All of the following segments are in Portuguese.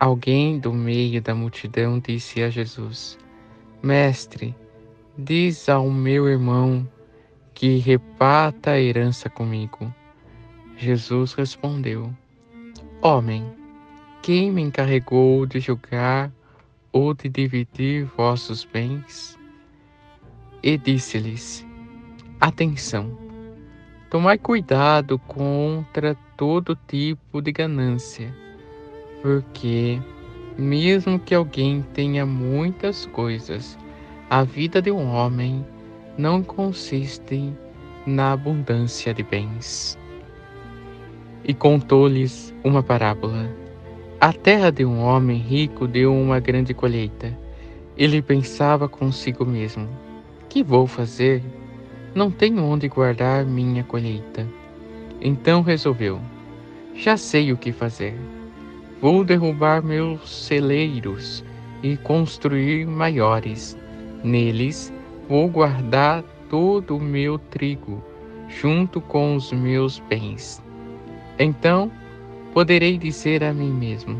Alguém do meio da multidão disse a Jesus: Mestre, diz ao meu irmão que repata a herança comigo. Jesus respondeu: Homem, quem me encarregou de julgar ou de dividir vossos bens? E disse-lhes: Atenção, tomai cuidado contra todo tipo de ganância porque, mesmo que alguém tenha muitas coisas, a vida de um homem não consiste na abundância de bens. E contou-lhes uma parábola. A terra de um homem rico deu uma grande colheita. Ele pensava consigo mesmo: Que vou fazer? Não tenho onde guardar minha colheita. Então resolveu: Já sei o que fazer Vou derrubar meus celeiros e construir maiores. Neles vou guardar todo o meu trigo, junto com os meus bens. Então poderei dizer a mim mesmo: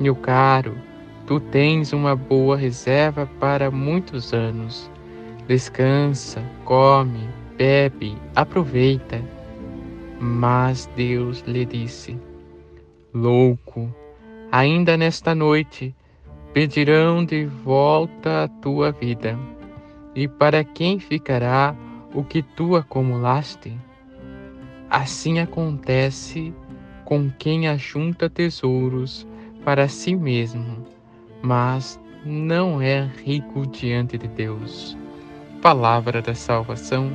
Meu caro, tu tens uma boa reserva para muitos anos. Descansa, come, bebe, aproveita. Mas Deus lhe disse: Louco, ainda nesta noite pedirão de volta a tua vida. E para quem ficará o que tu acumulaste? Assim acontece com quem ajunta tesouros para si mesmo, mas não é rico diante de Deus. Palavra da salvação,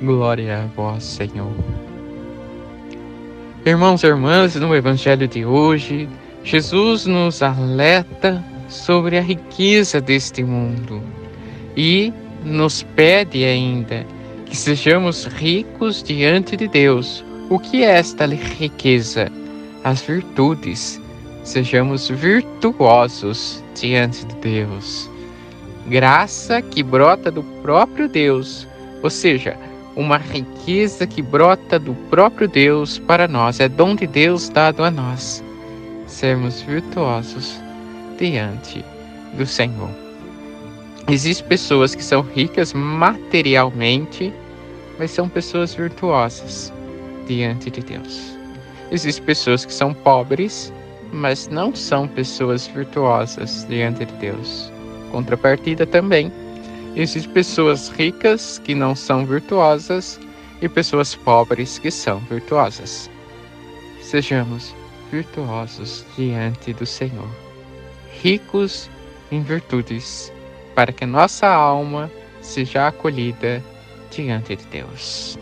glória a vós, Senhor. Irmãos e irmãs, no Evangelho de hoje, Jesus nos alerta sobre a riqueza deste mundo e nos pede ainda que sejamos ricos diante de Deus. O que é esta riqueza? As virtudes. Sejamos virtuosos diante de Deus. Graça que brota do próprio Deus, ou seja, uma riqueza que brota do próprio Deus para nós, é dom de Deus dado a nós sermos virtuosos diante do Senhor. Existem pessoas que são ricas materialmente, mas são pessoas virtuosas diante de Deus. Existem pessoas que são pobres, mas não são pessoas virtuosas diante de Deus. Contrapartida também, existem pessoas ricas que não são virtuosas e pessoas pobres que são virtuosas. Sejamos virtuosos diante do Senhor, ricos em virtudes, para que nossa alma seja acolhida diante de Deus.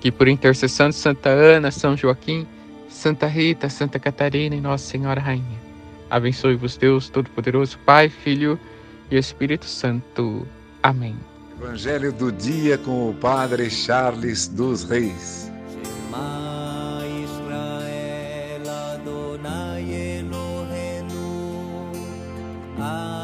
Que por intercessão de Santa Ana, São Joaquim, Santa Rita, Santa Catarina e Nossa Senhora Rainha, abençoe-vos Deus Todo-Poderoso, Pai, Filho e Espírito Santo. Amém. Evangelho do dia com o Padre Charles dos Reis. I